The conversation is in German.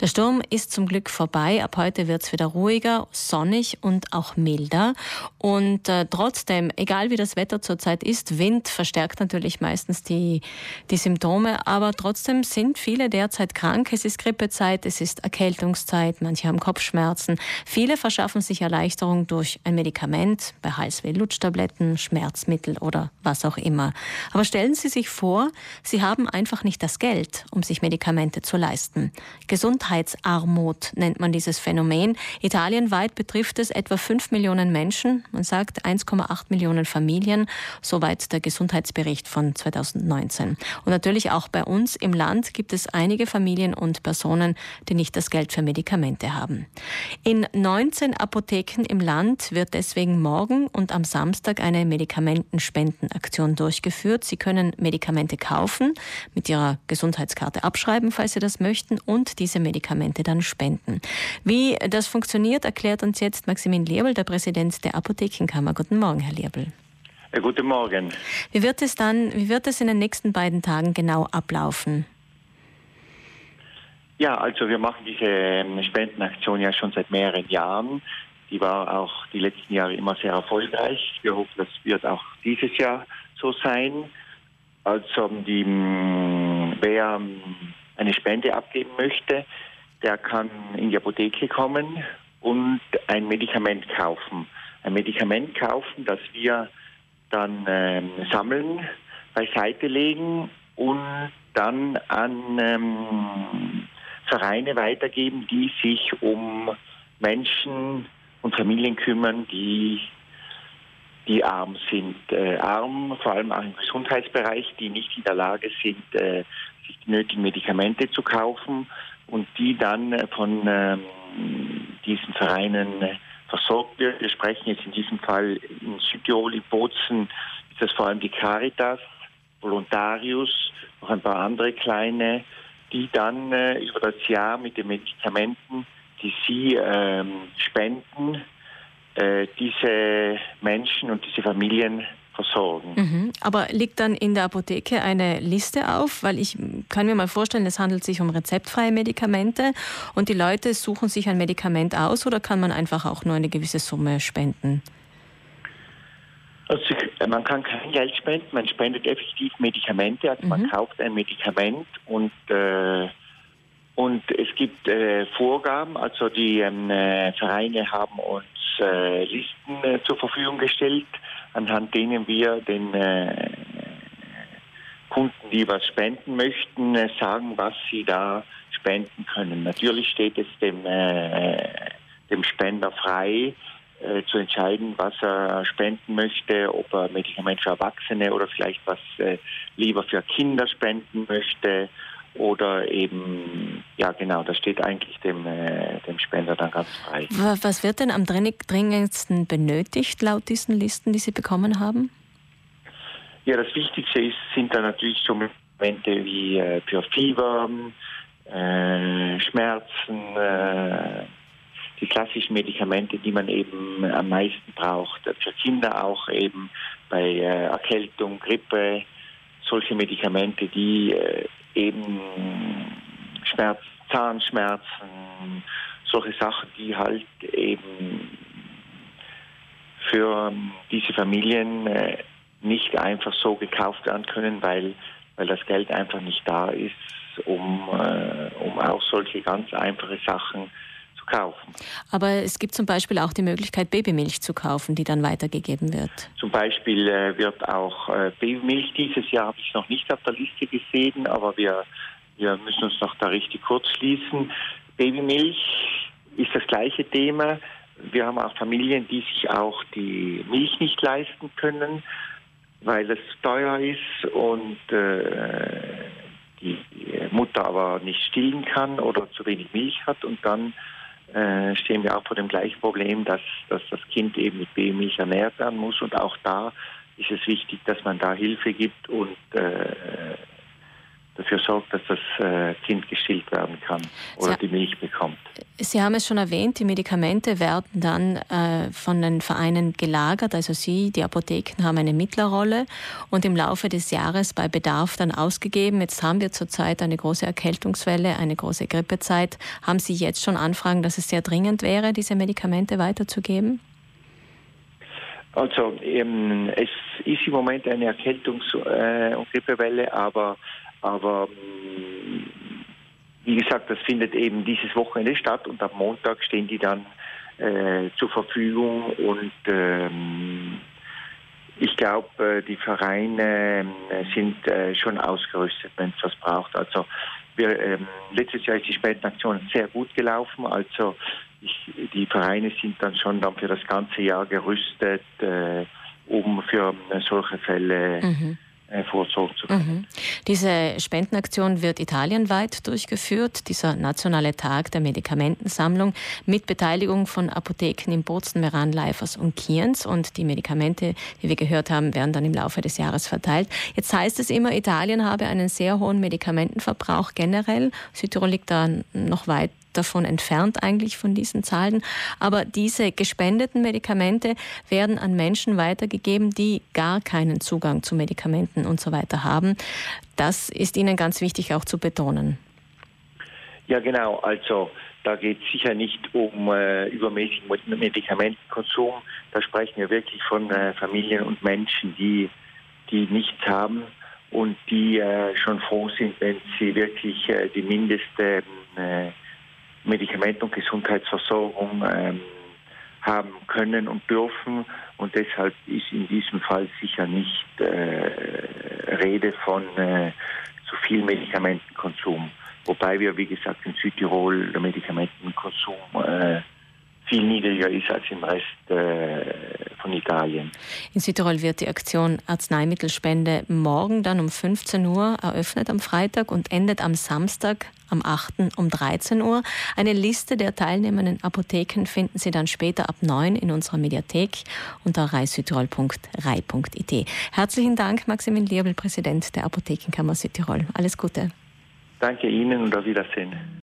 Der Sturm ist zum Glück vorbei. Ab heute wird es wieder ruhiger, sonnig und auch milder. Und äh, trotzdem, egal wie das Wetter zurzeit ist, Wind verstärkt natürlich meistens die, die Symptome. Aber trotzdem sind viele derzeit krank. Es ist Grippezeit, es ist Erkältungszeit, manche haben Kopfschmerzen. Viele verschaffen sich Erleichterung durch ein Medikament, bei Halsweh Lutschtabletten, Schmerzmittel oder was auch immer. Aber stellen Sie sich vor, Sie haben einfach nicht das Geld, um sich Medikamente zu leisten. Gesundheitsarmut nennt man dieses Phänomen. Italienweit betrifft es etwa 5 Millionen Menschen. Man sagt 1,8 Millionen Familien, soweit der Gesundheitsbericht von 2019. Und natürlich auch bei uns im Land gibt es einige Familien und Personen, die nicht das Geld für Medikamente haben. In 19 Apotheken im Land wird deswegen morgen und am Samstag eine Medikamentenspendenaktion durchgeführt. Sie können Medikamente kaufen, mit ihrer Gesundheitskarte abschreiben, falls Sie das möchten, und diese Medikamente dann spenden. Wie das funktioniert, erklärt uns jetzt Maximin Lierbel, der Präsident der Apothekenkammer. Guten Morgen, Herr Lierbel. Ja, guten Morgen. Wie wird es dann, wie wird es in den nächsten beiden Tagen genau ablaufen? Ja, also wir machen diese ähm, Spendenaktion ja schon seit mehreren Jahren. Die war auch die letzten Jahre immer sehr erfolgreich. Wir hoffen, das wird auch dieses Jahr so sein. Also die, wer eine Spende abgeben möchte, der kann in die Apotheke kommen und ein Medikament kaufen. Ein Medikament kaufen, das wir dann ähm, sammeln, beiseite legen und dann an ähm, Vereine weitergeben, die sich um Menschen und Familien kümmern, die die arm sind. Äh, arm, vor allem auch im Gesundheitsbereich, die nicht in der Lage sind, äh, sich die nötigen Medikamente zu kaufen und die dann äh, von ähm, diesen Vereinen äh, versorgt wird. Wir sprechen jetzt in diesem Fall in Südtirol, in Bozen, ist das vor allem die Caritas, Volontarius, noch ein paar andere kleine, die dann äh, über das Jahr mit den Medikamenten, die sie ähm, spenden, äh, diese Menschen und diese Familien versorgen. Mhm. Aber liegt dann in der Apotheke eine Liste auf? Weil ich kann mir mal vorstellen, es handelt sich um rezeptfreie Medikamente und die Leute suchen sich ein Medikament aus oder kann man einfach auch nur eine gewisse Summe spenden? Also man kann kein Geld spenden, man spendet effektiv Medikamente, also mhm. man kauft ein Medikament und äh, und es gibt äh, Vorgaben, also die ähm, äh, Vereine haben uns äh, Listen äh, zur Verfügung gestellt, anhand denen wir den äh, Kunden, die was spenden möchten, äh, sagen, was sie da spenden können. Natürlich steht es dem, äh, dem Spender frei, äh, zu entscheiden, was er spenden möchte, ob er Medikament für Erwachsene oder vielleicht was lieber für Kinder spenden möchte oder eben, ja genau, das steht eigentlich dem, äh, dem Spender dann ganz frei. Was wird denn am dringendsten benötigt laut diesen Listen, die Sie bekommen haben? Ja, das Wichtigste ist, sind dann natürlich so Medikamente wie äh, für Fieber, äh, Schmerzen, äh, die klassischen Medikamente, die man eben am meisten braucht. Für Kinder auch eben bei äh, Erkältung, Grippe, solche Medikamente, die äh, eben Schmerz, Zahnschmerzen, solche Sachen, die halt eben für diese Familien äh, nicht einfach so gekauft werden können, weil, weil das Geld einfach nicht da ist, um, äh, um auch solche ganz einfache Sachen zu kaufen. Aber es gibt zum Beispiel auch die Möglichkeit, Babymilch zu kaufen, die dann weitergegeben wird. Zum Beispiel äh, wird auch äh, Babymilch dieses Jahr habe ich noch nicht auf der Liste gesehen, aber wir, wir müssen uns noch da richtig kurz schließen. Babymilch ist das gleiche Thema. Wir haben auch Familien, die sich auch die Milch nicht leisten können, weil es teuer ist und äh, die Mutter aber nicht stillen kann oder zu wenig Milch hat und dann äh, stehen wir auch vor dem gleichen Problem, dass, dass das Kind eben mit Babymilch ernährt werden muss. Und auch da ist es wichtig, dass man da Hilfe gibt und äh, dafür sorgt, dass das äh, Kind gestillt werden kann oder Sie, die Milch bekommt. Sie haben es schon erwähnt, die Medikamente werden dann äh, von den Vereinen gelagert. Also Sie, die Apotheken, haben eine Mittlerrolle und im Laufe des Jahres bei Bedarf dann ausgegeben. Jetzt haben wir zurzeit eine große Erkältungswelle, eine große Grippezeit. Haben Sie jetzt schon Anfragen, dass es sehr dringend wäre, diese Medikamente weiterzugeben? Also ähm, es ist im Moment eine Erkältungs- äh, und Grippewelle, aber, aber ähm, wie gesagt, das findet eben dieses Wochenende statt und am Montag stehen die dann äh, zur Verfügung und ähm, ich glaube, äh, die Vereine äh, sind äh, schon ausgerüstet, wenn es was braucht. Also wir, ähm, letztes Jahr ist die Spendenaktion sehr gut gelaufen. Also ich, die Vereine sind dann schon dann für das ganze Jahr gerüstet, äh, um für äh, solche Fälle mhm. Äh, vorsorgen zu können. Mhm. Diese Spendenaktion wird italienweit durchgeführt, dieser nationale Tag der Medikamentensammlung mit Beteiligung von Apotheken in Bozen, Meran, Leifers und Kienz. Und die Medikamente, wie wir gehört haben, werden dann im Laufe des Jahres verteilt. Jetzt heißt es immer, Italien habe einen sehr hohen Medikamentenverbrauch generell. Südtirol liegt da noch weit davon entfernt eigentlich von diesen Zahlen. Aber diese gespendeten Medikamente werden an Menschen weitergegeben, die gar keinen Zugang zu Medikamenten und so weiter haben. Das ist Ihnen ganz wichtig auch zu betonen. Ja, genau. Also da geht es sicher nicht um äh, übermäßigen Medikamentenkonsum. Da sprechen wir wirklich von äh, Familien und Menschen, die, die nichts haben und die äh, schon froh sind, wenn sie wirklich äh, die mindeste Medikament- und Gesundheitsversorgung ähm, haben können und dürfen. Und deshalb ist in diesem Fall sicher nicht äh, Rede von äh, zu viel Medikamentenkonsum. Wobei wir, wie gesagt, in Südtirol der Medikamentenkonsum äh, viel niedriger ist als im Rest äh, von Italien. In Südtirol wird die Aktion Arzneimittelspende morgen dann um 15 Uhr eröffnet am Freitag und endet am Samstag am 8. um 13 Uhr. Eine Liste der teilnehmenden Apotheken finden Sie dann später ab 9 in unserer Mediathek unter reisüdtirol.rei.it. Herzlichen Dank, Maximin Liebel, Präsident der Apothekenkammer Südtirol. Alles Gute. Danke Ihnen und auf Wiedersehen.